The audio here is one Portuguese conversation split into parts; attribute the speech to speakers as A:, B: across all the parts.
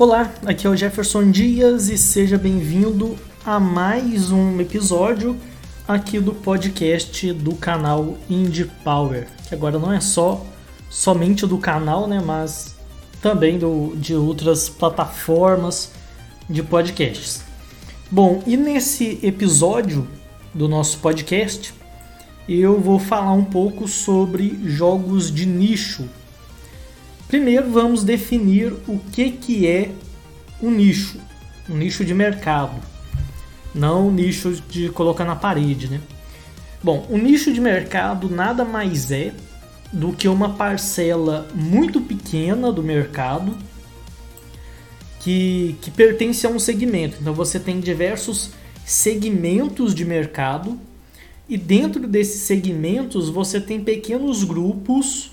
A: Olá, aqui é o Jefferson Dias e seja bem-vindo a mais um episódio aqui do podcast do canal Indie Power, que agora não é só somente do canal, né, mas também do, de outras plataformas de podcasts. Bom, e nesse episódio do nosso podcast, eu vou falar um pouco sobre jogos de nicho. Primeiro vamos definir o que, que é um nicho, um nicho de mercado, não um nicho de colocar na parede, né? Bom, o nicho de mercado nada mais é do que uma parcela muito pequena do mercado que, que pertence a um segmento. Então você tem diversos segmentos de mercado e dentro desses segmentos você tem pequenos grupos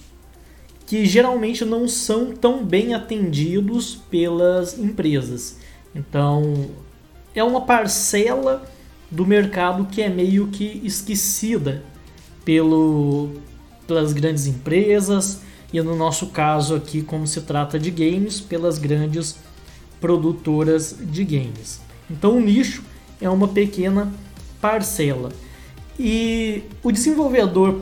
A: que geralmente não são tão bem atendidos pelas empresas. Então é uma parcela do mercado que é meio que esquecida pelo, pelas grandes empresas e no nosso caso aqui, como se trata de games, pelas grandes produtoras de games. Então o nicho é uma pequena parcela. E o desenvolvedor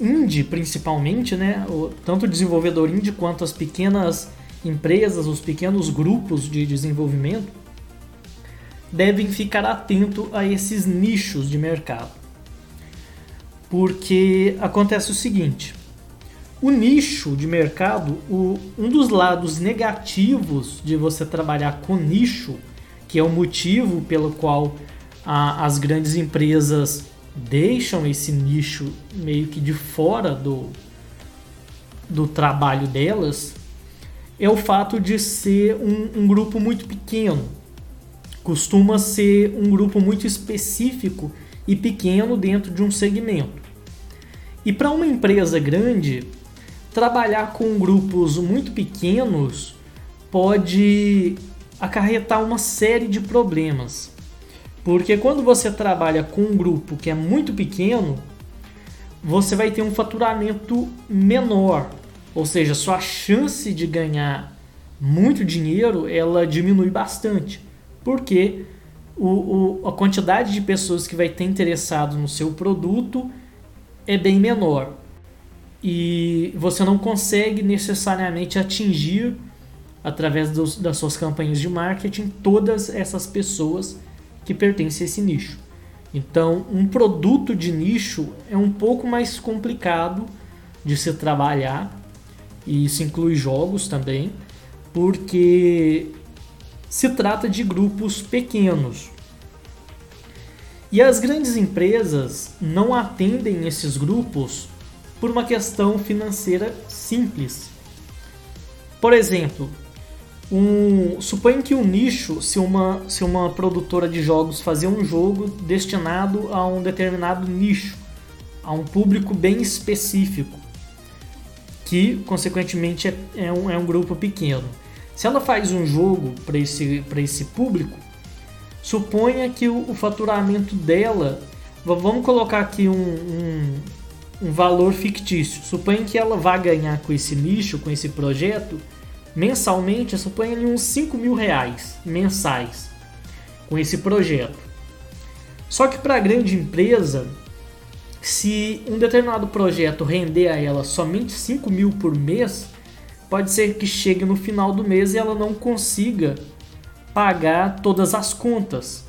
A: indie, principalmente, né, tanto o desenvolvedor indie quanto as pequenas empresas, os pequenos grupos de desenvolvimento, devem ficar atento a esses nichos de mercado. Porque acontece o seguinte: o nicho de mercado, o, um dos lados negativos de você trabalhar com nicho, que é o motivo pelo qual a, as grandes empresas deixam esse nicho meio que de fora do, do trabalho delas, é o fato de ser um, um grupo muito pequeno. Costuma ser um grupo muito específico e pequeno dentro de um segmento. E para uma empresa grande, trabalhar com grupos muito pequenos pode acarretar uma série de problemas. Porque quando você trabalha com um grupo que é muito pequeno, você vai ter um faturamento menor, ou seja, sua chance de ganhar muito dinheiro ela diminui bastante, porque o, o, a quantidade de pessoas que vai ter interessado no seu produto é bem menor. E você não consegue necessariamente atingir através dos, das suas campanhas de marketing todas essas pessoas que pertence a esse nicho. Então, um produto de nicho é um pouco mais complicado de se trabalhar, e isso inclui jogos também, porque se trata de grupos pequenos. E as grandes empresas não atendem esses grupos por uma questão financeira simples. Por exemplo, um, suponha que um nicho, se uma, se uma produtora de jogos fazia um jogo destinado a um determinado nicho, a um público bem específico, que consequentemente é, é, um, é um grupo pequeno. Se ela faz um jogo para esse, esse público, suponha que o, o, faturamento dela, vamos colocar aqui um, um, um valor fictício, suponha que ela vá ganhar com esse nicho, com esse projeto, mensalmente, eu suponho ali uns 5 mil reais mensais com esse projeto. Só que para a grande empresa, se um determinado projeto render a ela somente 5 mil por mês, pode ser que chegue no final do mês e ela não consiga pagar todas as contas.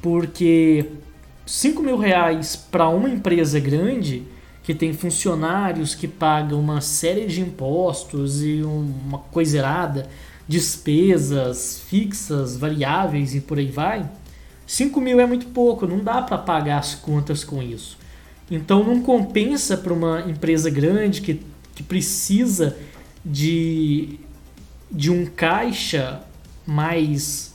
A: Porque 5 mil reais para uma empresa grande que tem funcionários que pagam uma série de impostos e uma coisa errada, despesas fixas, variáveis e por aí vai, 5 mil é muito pouco, não dá para pagar as contas com isso. Então não compensa para uma empresa grande que, que precisa de, de um caixa mais,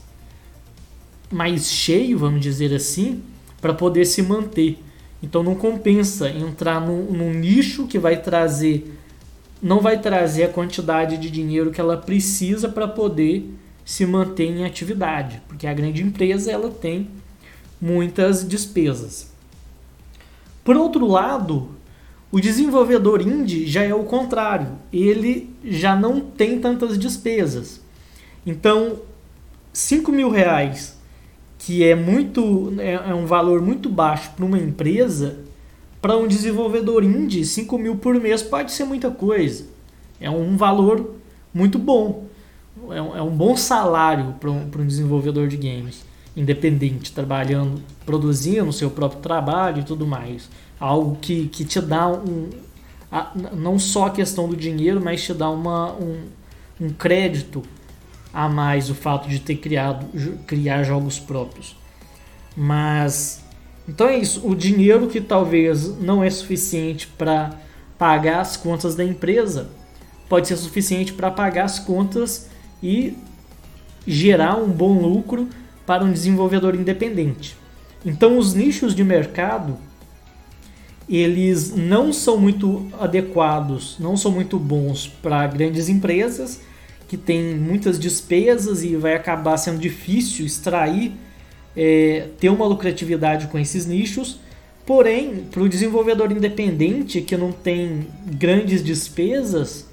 A: mais cheio, vamos dizer assim, para poder se manter. Então não compensa entrar num, num, nicho que vai trazer não vai trazer a quantidade de dinheiro que ela precisa para poder se manter em atividade, porque a grande empresa ela tem muitas despesas. Por outro lado, o desenvolvedor indie já é o contrário, ele já não tem tantas despesas. Então, 5 mil reais, que é muito é, é um valor muito baixo para uma empresa, para um desenvolvedor indie, 5 mil por mês pode ser muita coisa. É um valor muito bom. É um, é um bom salário para um, um desenvolvedor de games independente, trabalhando, produzindo o seu próprio trabalho e tudo mais. Algo que, que te dá um. A, não só a questão do dinheiro, mas te dá uma, um, um crédito a mais o fato de ter criado criar jogos próprios. Mas então é isso, o dinheiro que talvez não é suficiente para pagar as contas da empresa pode ser suficiente para pagar as contas e gerar um bom lucro para um desenvolvedor independente. Então os nichos de mercado eles não são muito adequados, não são muito bons para grandes empresas que têm muitas despesas e vai acabar sendo difícil extrair, é, ter uma lucratividade com esses nichos. Porém, para o desenvolvedor independente que não tem grandes despesas,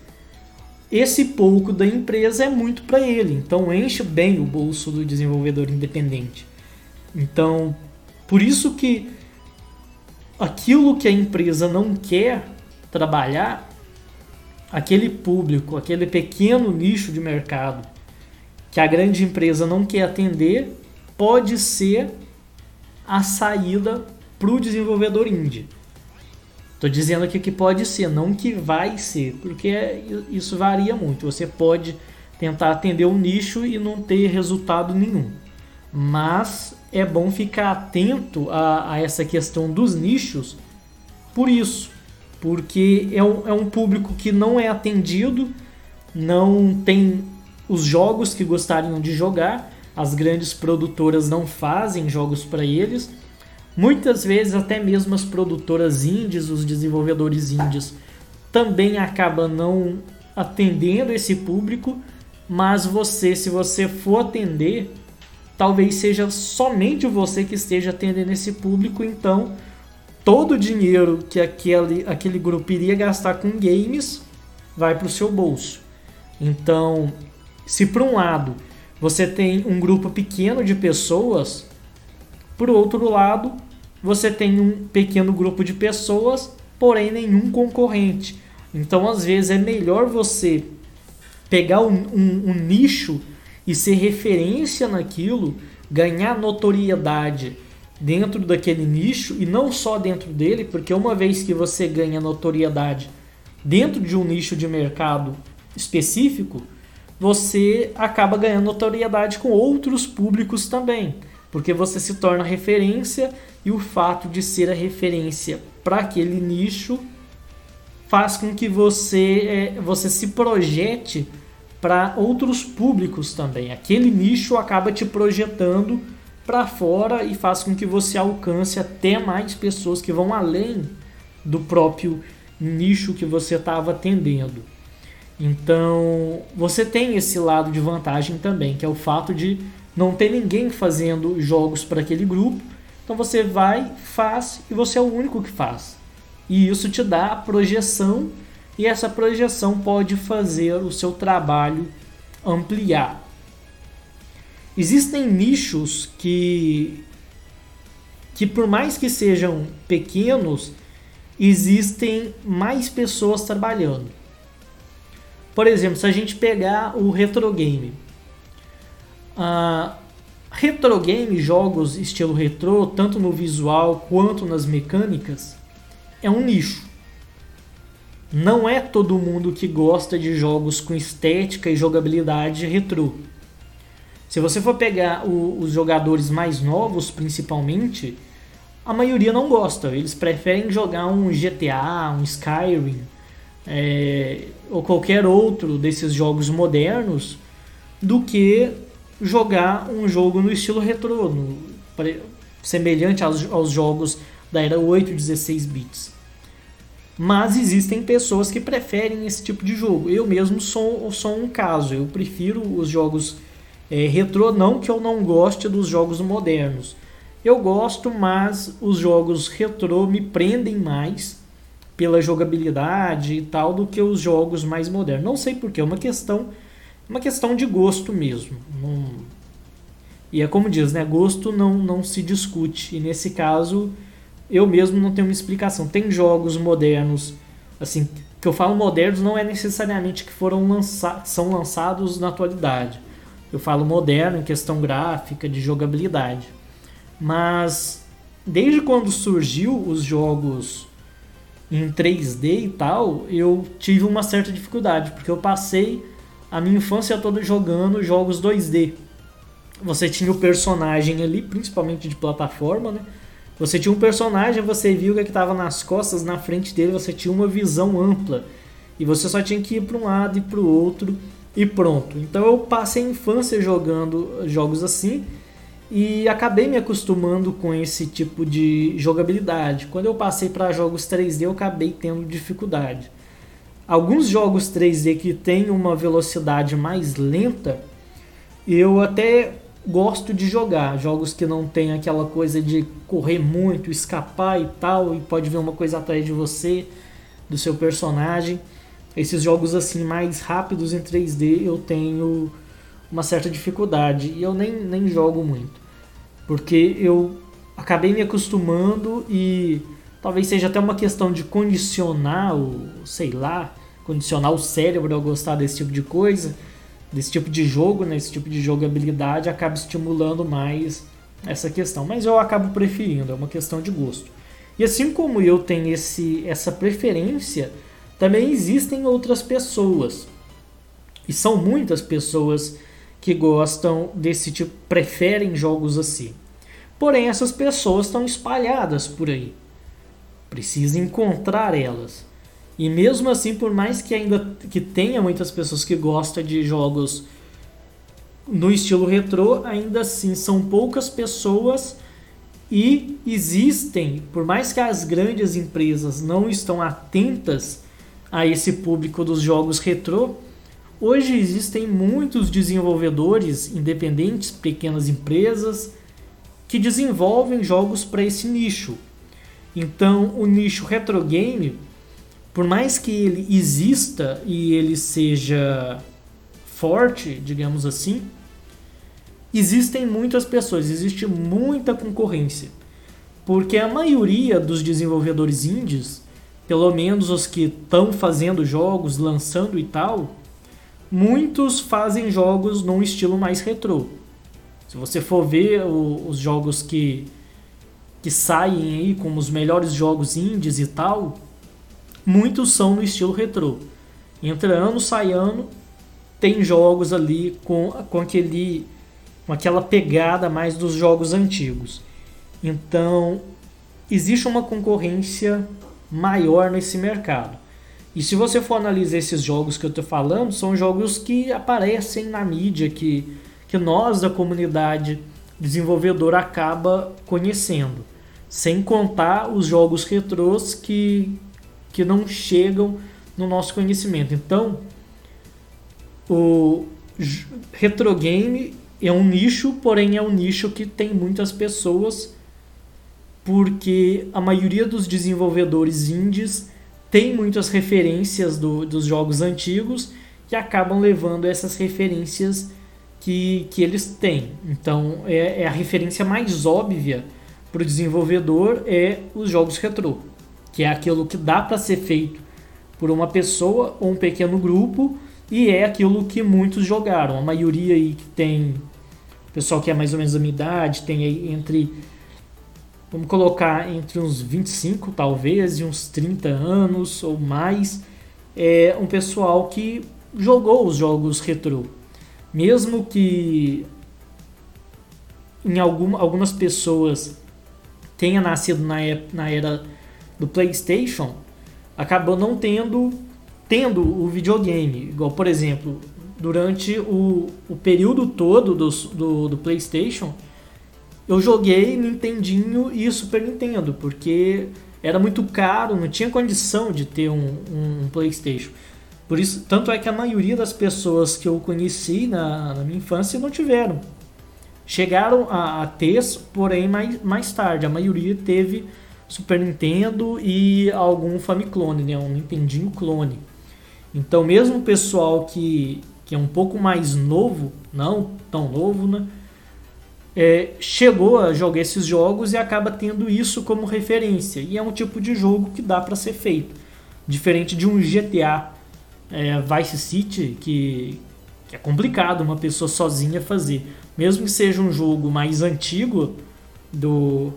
A: esse pouco da empresa é muito para ele. Então enche bem o bolso do desenvolvedor independente. Então, por isso que aquilo que a empresa não quer trabalhar, aquele público, aquele pequeno nicho de mercado que a grande empresa não quer atender, pode ser a saída para o desenvolvedor indie. Estou dizendo aqui que pode ser, não que vai ser, porque isso varia muito. Você pode tentar atender um nicho e não ter resultado nenhum. Mas é bom ficar atento a, a essa questão dos nichos por isso, porque é um, é um público que não é atendido, não tem os jogos que gostariam de jogar, as grandes produtoras não fazem jogos para eles. Muitas vezes até mesmo as produtoras indies, os desenvolvedores indies, também acabam não atendendo esse público, mas você, se você for atender, talvez seja somente você que esteja atendendo esse público, então todo o dinheiro que aquele, aquele grupo iria gastar com games vai para o seu bolso. Então, se por um lado você tem um grupo pequeno de pessoas, por outro lado, você tem um pequeno grupo de pessoas, porém nenhum concorrente. Então, às vezes, é melhor você pegar um, um, um nicho e ser referência naquilo, ganhar notoriedade dentro daquele nicho e não só dentro dele, porque uma vez que você ganha notoriedade dentro de um nicho de mercado específico, você acaba ganhando notoriedade com outros públicos também, porque você se torna referência e o fato de ser a referência para aquele nicho faz com que você, é, você se projete para outros públicos também. Aquele nicho acaba te projetando para fora e faz com que você alcance até mais pessoas que vão além do próprio nicho que você estava atendendo. Então, você tem esse lado de vantagem também, que é o fato de não ter ninguém fazendo jogos para aquele grupo então você vai, faz e você é o único que faz. E isso te dá a projeção e essa projeção pode fazer o seu trabalho ampliar. Existem nichos que que por mais que sejam pequenos, existem mais pessoas trabalhando. Por exemplo, se a gente pegar o retro game, uh, Retro game, jogos estilo retrô, tanto no visual quanto nas mecânicas, é um nicho. Não é todo mundo que gosta de jogos com estética e jogabilidade retrô. Se você for pegar o, os jogadores mais novos, principalmente, a maioria não gosta. Eles preferem jogar um GTA, um Skyrim, é, ou qualquer outro desses jogos modernos do que jogar um jogo no estilo retrô, no, semelhante aos, aos jogos da era 8 e 16 bits. Mas existem pessoas que preferem esse tipo de jogo. Eu mesmo sou, sou um caso. Eu prefiro os jogos é, retrô, não que eu não goste dos jogos modernos. Eu gosto, mas os jogos retrô me prendem mais pela jogabilidade e tal do que os jogos mais modernos. Não sei porquê, é uma questão uma questão de gosto mesmo. Não... E é como diz, né? Gosto não, não se discute. E nesse caso, eu mesmo não tenho uma explicação. Tem jogos modernos, assim, que eu falo modernos não é necessariamente que foram lança são lançados na atualidade. Eu falo moderno em questão gráfica, de jogabilidade. Mas desde quando surgiu os jogos em 3D e tal, eu tive uma certa dificuldade, porque eu passei a minha infância toda jogando jogos 2D. Você tinha o personagem ali, principalmente de plataforma, né? Você tinha um personagem, você viu o que estava nas costas, na frente dele, você tinha uma visão ampla. E você só tinha que ir para um lado e para o outro e pronto. Então eu passei a infância jogando jogos assim e acabei me acostumando com esse tipo de jogabilidade. Quando eu passei para jogos 3D, eu acabei tendo dificuldade. Alguns jogos 3D que têm uma velocidade mais lenta, eu até gosto de jogar. Jogos que não tem aquela coisa de correr muito, escapar e tal, e pode ver uma coisa atrás de você, do seu personagem. Esses jogos assim mais rápidos em 3D eu tenho uma certa dificuldade e eu nem, nem jogo muito. Porque eu acabei me acostumando e talvez seja até uma questão de condicionar o, sei lá, condicionar o cérebro a gostar desse tipo de coisa, desse tipo de jogo, né, esse tipo de jogabilidade acaba estimulando mais essa questão. Mas eu acabo preferindo, é uma questão de gosto. E assim como eu tenho esse, essa preferência, também existem outras pessoas. E são muitas pessoas que gostam desse tipo, preferem jogos assim. Porém, essas pessoas estão espalhadas por aí. Precisa encontrar elas. E mesmo assim, por mais que ainda que tenha muitas pessoas que gostam de jogos no estilo retrô, ainda assim são poucas pessoas e existem, por mais que as grandes empresas não estão atentas a esse público dos jogos retrô, Hoje existem muitos desenvolvedores independentes, pequenas empresas, que desenvolvem jogos para esse nicho. Então, o nicho retro game, por mais que ele exista e ele seja forte, digamos assim, existem muitas pessoas, existe muita concorrência. Porque a maioria dos desenvolvedores indies, pelo menos os que estão fazendo jogos, lançando e tal, muitos fazem jogos num estilo mais retrô. Se você for ver o, os jogos que, que saem aí como os melhores jogos indies e tal, muitos são no estilo retrô. Entra ano, sai ano, tem jogos ali com, com aquele com aquela pegada mais dos jogos antigos. Então, existe uma concorrência maior nesse mercado. E se você for analisar esses jogos que eu estou falando, são jogos que aparecem na mídia, que, que nós da comunidade desenvolvedora acaba conhecendo. Sem contar os jogos retrôs que, que não chegam no nosso conhecimento. Então, o retro game é um nicho, porém é um nicho que tem muitas pessoas, porque a maioria dos desenvolvedores indies tem muitas referências do, dos jogos antigos que acabam levando essas referências que, que eles têm. Então, é, é a referência mais óbvia para o desenvolvedor é os jogos retrô, que é aquilo que dá para ser feito por uma pessoa ou um pequeno grupo e é aquilo que muitos jogaram. A maioria aí que tem pessoal que é mais ou menos da minha idade, tem aí entre vamos colocar entre uns 25 talvez e uns 30 anos ou mais, é um pessoal que jogou os jogos retrô. Mesmo que em algum, algumas pessoas tenha nascido na, na era do PlayStation, acabou não tendo tendo o videogame. Igual, por exemplo, durante o, o período todo do, do, do PlayStation, eu joguei Nintendinho e Super Nintendo, porque era muito caro, não tinha condição de ter um, um PlayStation. Por isso, tanto é que a maioria das pessoas que eu conheci na, na minha infância não tiveram. Chegaram a, a, ter, porém mais, mais tarde. A maioria teve Super Nintendo e algum Famiclone, né? um Nintendinho clone. Então, mesmo o pessoal que, que é um pouco mais novo, não tão novo, né? É, chegou a jogar esses jogos e acaba tendo isso como referência. E é um tipo de jogo que dá para ser feito. Diferente de um GTA é, Vice City, que, que é complicado uma pessoa sozinha fazer. Mesmo que seja um jogo mais antigo do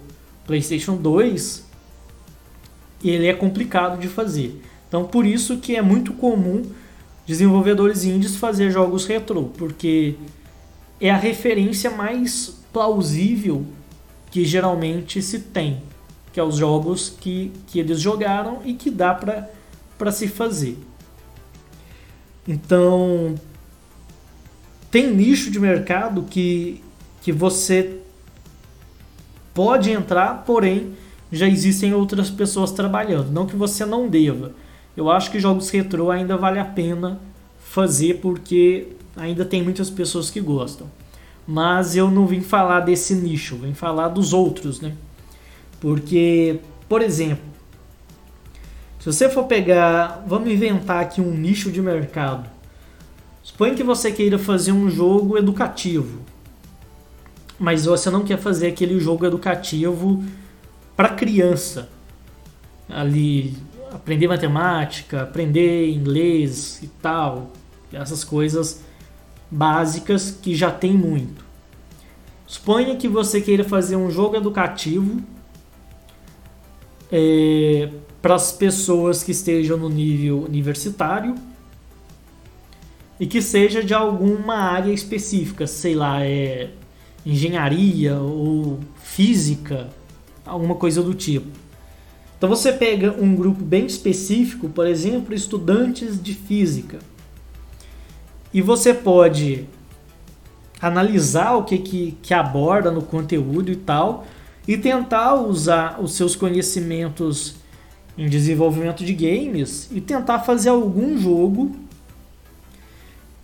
A: PlayStation 2, ele é complicado de fazer. Então por isso que é muito comum desenvolvedores indies fazer jogos retrô, porque é a referência mais plausível que geralmente se tem, que é os jogos que, que eles jogaram e que dá para se fazer. Então, tem nicho de mercado que, que você pode entrar, porém já existem outras pessoas trabalhando. Não que você não deva. Eu acho que jogos retrô ainda vale a pena fazer porque ainda tem muitas pessoas que gostam. Mas eu não vim falar desse nicho, vim falar dos outros, né? Porque, por exemplo, se você for pegar, vamos inventar aqui um nicho de mercado. Suponha que você queira fazer um jogo educativo, mas você não quer fazer aquele jogo educativo para criança. Ali aprender matemática, aprender inglês e tal, essas coisas básicas que já tem muito. Suponha que você queira fazer um jogo educativo é, para as pessoas que estejam no nível universitário e que seja de alguma área específica, sei lá, é engenharia ou física, alguma coisa do tipo. Então você pega um grupo bem específico, por exemplo, estudantes de física. E você pode analisar o que, que, que aborda no conteúdo e tal, e tentar usar os seus conhecimentos em desenvolvimento de games e tentar fazer algum jogo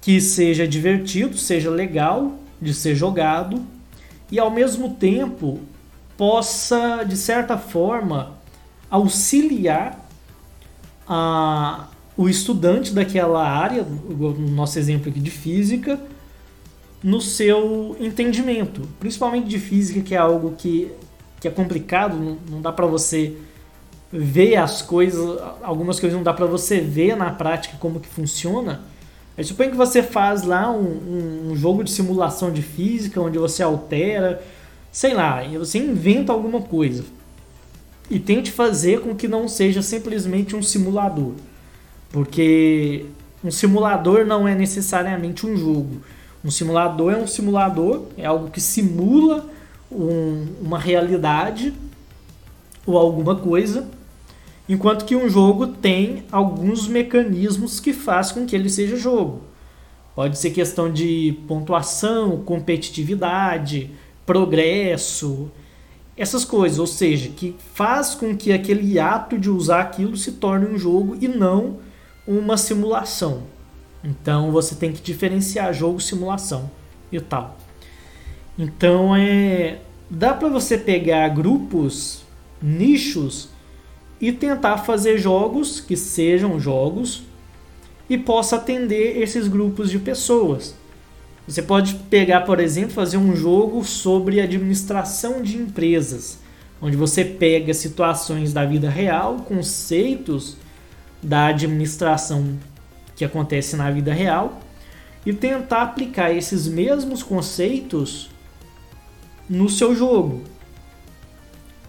A: que seja divertido, seja legal de ser jogado e ao mesmo tempo possa de certa forma auxiliar a, o estudante daquela área, no nosso exemplo aqui de física, no seu entendimento, principalmente de física, que é algo que, que é complicado, não, dá para você ver as coisas, algumas coisas não dá para você ver na prática como que funciona. Aí suponho que você faz lá um, um, jogo de simulação de física, onde você altera, sei lá, e você inventa alguma coisa e tente fazer com que não seja simplesmente um simulador. Porque um simulador não é necessariamente um jogo. Um simulador é um simulador, é algo que simula um, uma realidade ou alguma coisa, enquanto que um jogo tem alguns mecanismos que faz com que ele seja jogo. Pode ser questão de pontuação, competitividade, progresso, essas coisas, ou seja, que faz com que aquele ato de usar aquilo se torne um jogo e não uma simulação. Então você tem que diferenciar jogo simulação e tal. Então é dá para você pegar grupos, nichos e tentar fazer jogos que sejam jogos e possa atender esses grupos de pessoas. Você pode pegar, por exemplo, fazer um jogo sobre administração de empresas, onde você pega situações da vida real, conceitos da administração que acontece na vida real e tentar aplicar esses mesmos conceitos no seu jogo,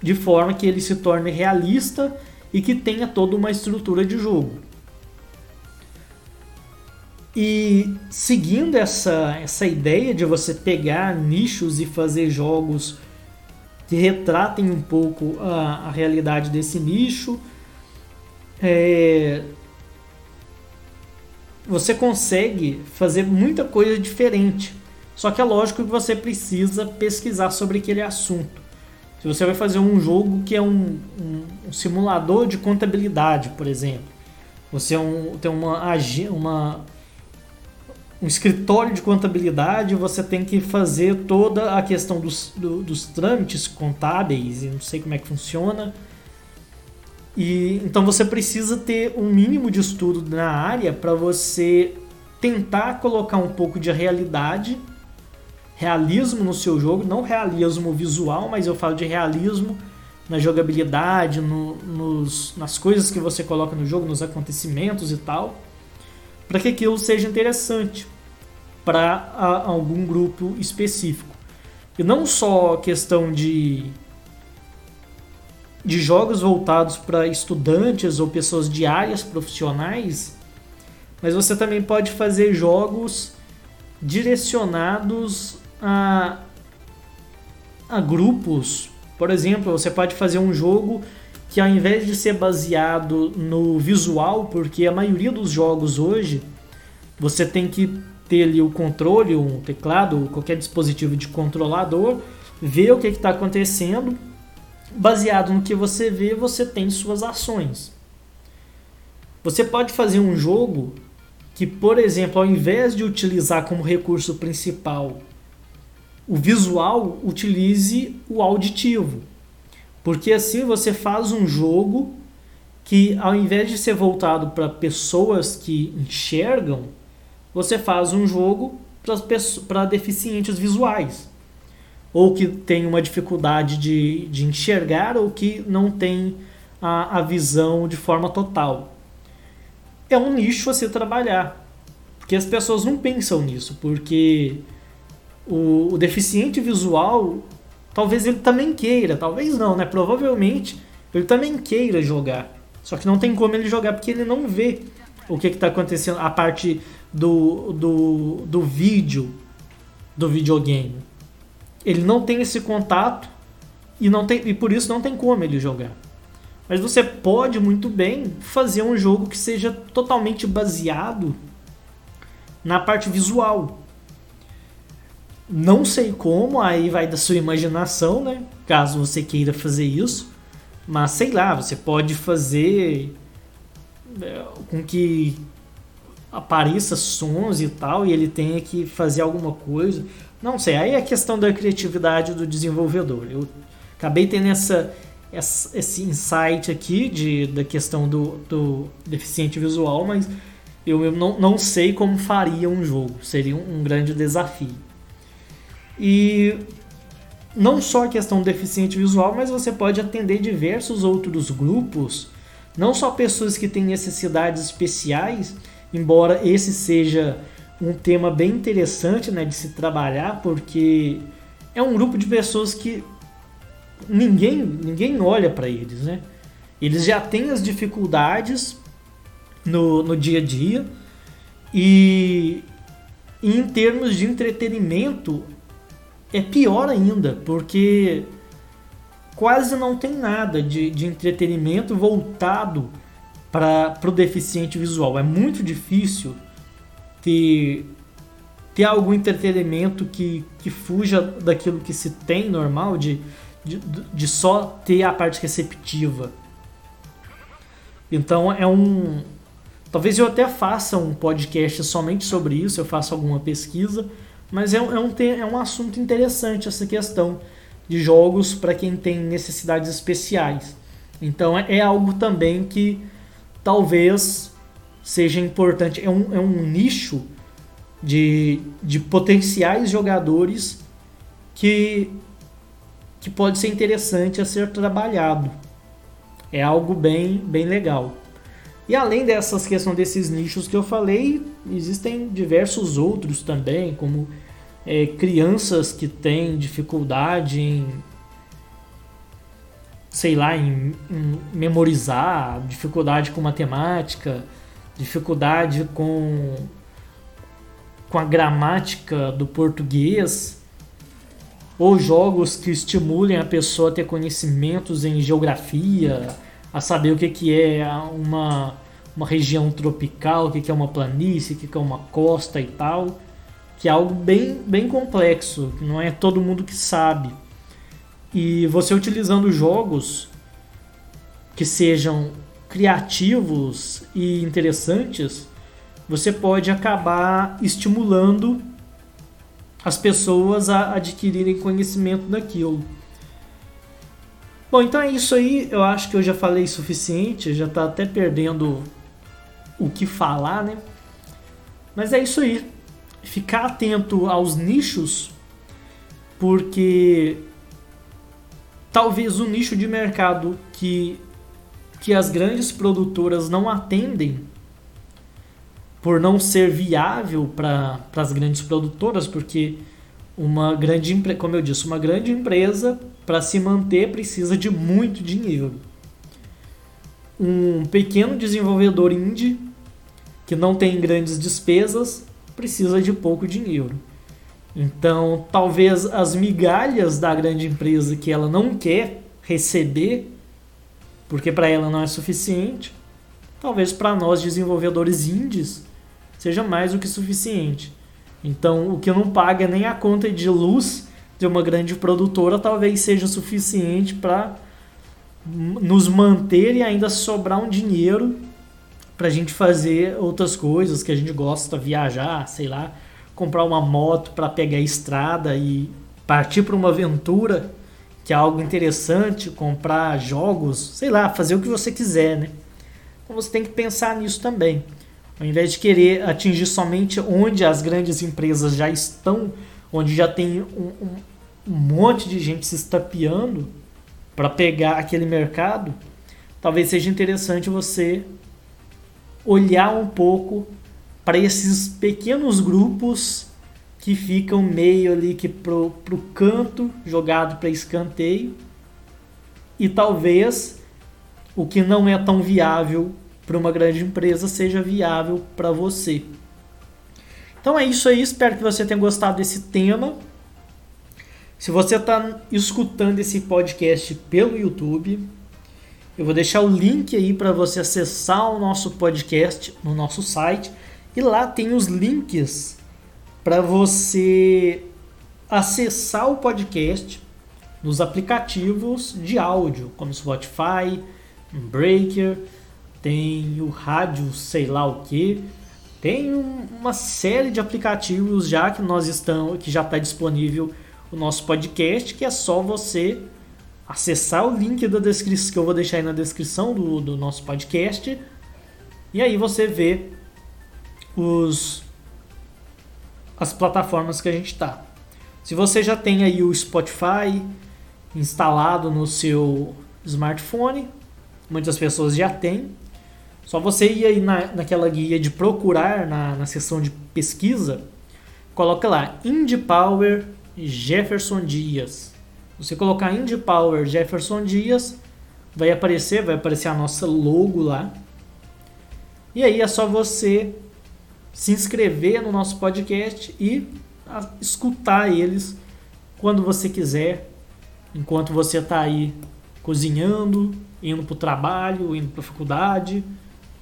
A: de forma que ele se torne realista e que tenha toda uma estrutura de jogo. E seguindo essa, essa ideia de você pegar nichos e fazer jogos que retratem um pouco a, a realidade desse nicho, é, você consegue fazer muita coisa diferente. Só que é lógico que você precisa pesquisar sobre aquele assunto. Se você vai fazer um jogo que é um, um, um simulador de contabilidade, por exemplo, você é um, tem uma, uma um escritório de contabilidade, você tem que fazer toda a questão dos, do, dos trâmites contábeis, e não sei como é que funciona. E então você precisa ter um mínimo de estudo na área para você tentar colocar um pouco de realidade, realismo no seu jogo, não realismo visual, mas eu falo de realismo na jogabilidade, no, nos, nas coisas que você coloca no jogo, nos acontecimentos e tal, para que aquilo seja interessante para algum grupo específico. E não só questão de de jogos voltados para estudantes ou pessoas de áreas profissionais, mas você também pode fazer jogos direcionados a, a grupos. Por exemplo, você pode fazer um jogo que ao invés de ser baseado no visual, porque a maioria dos jogos hoje você tem que ter ali o controle, um teclado, qualquer dispositivo de controlador, ver o que está acontecendo, baseado no que você vê, você tem suas ações. Você pode fazer um jogo que, por exemplo, ao invés de utilizar como recurso principal o visual utilize o auditivo. Porque assim você faz um jogo que ao invés de ser voltado para pessoas que enxergam, você faz um jogo para deficientes visuais. Ou que tem uma dificuldade de, de enxergar ou que não tem a, a visão de forma total. É um nicho a se trabalhar. Porque as pessoas não pensam nisso, porque o, o deficiente visual, talvez ele também queira, talvez não, né? Provavelmente ele também queira jogar. Só que não tem como ele jogar porque ele não vê o que está acontecendo, a parte do, do, do vídeo do videogame. Ele não tem esse contato e, não tem, e por isso não tem como ele jogar. Mas você pode muito bem fazer um jogo que seja totalmente baseado na parte visual. Não sei como, aí vai da sua imaginação, né? Caso você queira fazer isso. Mas sei lá, você pode fazer é, com que apareça sons e tal e ele tenha que fazer alguma coisa. Não sei, aí é questão da criatividade do desenvolvedor. Eu acabei tendo essa, essa esse insight aqui de, da questão do, do deficiente visual, mas eu, eu não, não sei como faria um jogo. Seria um, um grande desafio. E não só a questão do deficiente visual, mas você pode atender diversos outros grupos, não só pessoas que têm necessidades especiais, embora esse seja um tema bem interessante né, de se trabalhar, porque é um grupo de pessoas que ninguém, ninguém olha para eles. Né? Eles já têm as dificuldades no, no dia a dia e em termos de entretenimento é pior ainda, porque quase não tem nada de, de entretenimento voltado para o deficiente visual. É muito difícil ter, ter algum entretenimento que, que fuja daquilo que se tem normal, de, de, de só ter a parte receptiva. Então é um. Talvez eu até faça um podcast somente sobre isso, eu faça alguma pesquisa mas é, é, um, é um assunto interessante essa questão de jogos para quem tem necessidades especiais. Então é, é, algo também que talvez seja importante. É um, é um nicho de, de potenciais jogadores que, que pode ser interessante a ser trabalhado. É algo bem, bem legal. E além dessas questões desses nichos que eu falei, existem diversos outros também, como é, crianças que têm dificuldade em sei lá, em, em, memorizar, dificuldade com matemática, dificuldade com, com a gramática do português, ou jogos que estimulem a pessoa a ter conhecimentos em geografia, a saber o que, que é uma, uma região tropical, o que, que é uma planície, o que, que é uma costa e tal, que é algo bem, bem complexo, não é todo mundo que sabe. E você utilizando jogos que sejam criativos e interessantes, você pode acabar estimulando as pessoas a adquirirem conhecimento daquilo. Bom, então é isso aí. Eu acho que eu já falei suficiente, já está até perdendo o que falar, né? Mas é isso aí. Ficar atento aos nichos, porque talvez o nicho de mercado que, que as grandes produtoras não atendem por não ser viável para as grandes produtoras, porque uma grande como eu disse, uma grande empresa para se manter precisa de muito dinheiro. Um pequeno desenvolvedor indie que não tem grandes despesas precisa de pouco dinheiro. Então, talvez as migalhas da grande empresa que ela não quer receber, porque para ela não é suficiente, talvez para nós desenvolvedores indies seja mais do que suficiente. Então, o que não paga nem a conta de luz de uma grande produtora talvez seja suficiente para nos manter e ainda sobrar um dinheiro para a gente fazer outras coisas que a gente gosta, viajar, sei lá, comprar uma moto para pegar a estrada e partir para uma aventura, que é algo interessante, comprar jogos, sei lá, fazer o que você quiser, né? Então você tem que pensar nisso também. Ao invés de querer atingir somente onde as grandes empresas já estão, onde já tem um, um, um monte de gente se estapeando para pegar aquele mercado, talvez seja interessante você olhar um pouco para esses pequenos grupos que ficam meio ali que pro, pro canto, jogado para escanteio, e talvez o que não é tão viável para uma grande empresa seja viável para você. Então é isso aí, espero que você tenha gostado desse tema. Se você está escutando esse podcast pelo YouTube, eu vou deixar o link aí para você acessar o nosso podcast no nosso site e lá tem os links para você acessar o podcast nos aplicativos de áudio, como Spotify, Breaker, tem o rádio, sei lá o que. Tem uma série de aplicativos já que nós estamos, que já está disponível o nosso podcast, que é só você acessar o link da descrição que eu vou deixar aí na descrição do, do nosso podcast. E aí você vê os as plataformas que a gente está. Se você já tem aí o Spotify instalado no seu smartphone, muitas pessoas já têm, só você ir aí na, naquela guia de procurar na, na seção de pesquisa, coloca lá Indie Power Jefferson Dias. Você colocar Indie Power Jefferson Dias, vai aparecer, vai aparecer a nossa logo lá. E aí é só você se inscrever no nosso podcast e escutar eles quando você quiser, enquanto você está aí cozinhando, indo para o trabalho, indo para a faculdade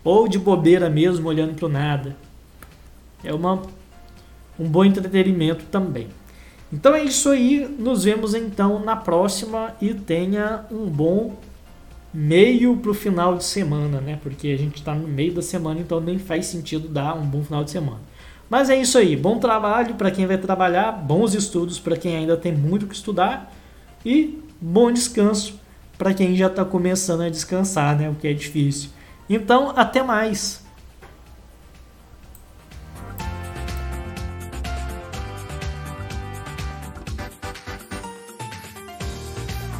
A: ou de bobeira mesmo, olhando para o nada. É uma, um bom entretenimento também. Então é isso aí, nos vemos então na próxima e tenha um bom meio para o final de semana, né? Porque a gente está no meio da semana, então nem faz sentido dar um bom final de semana. Mas é isso aí, bom trabalho para quem vai trabalhar, bons estudos para quem ainda tem muito que estudar e bom descanso para quem já está começando a descansar, né? O que é difícil. Então, até mais!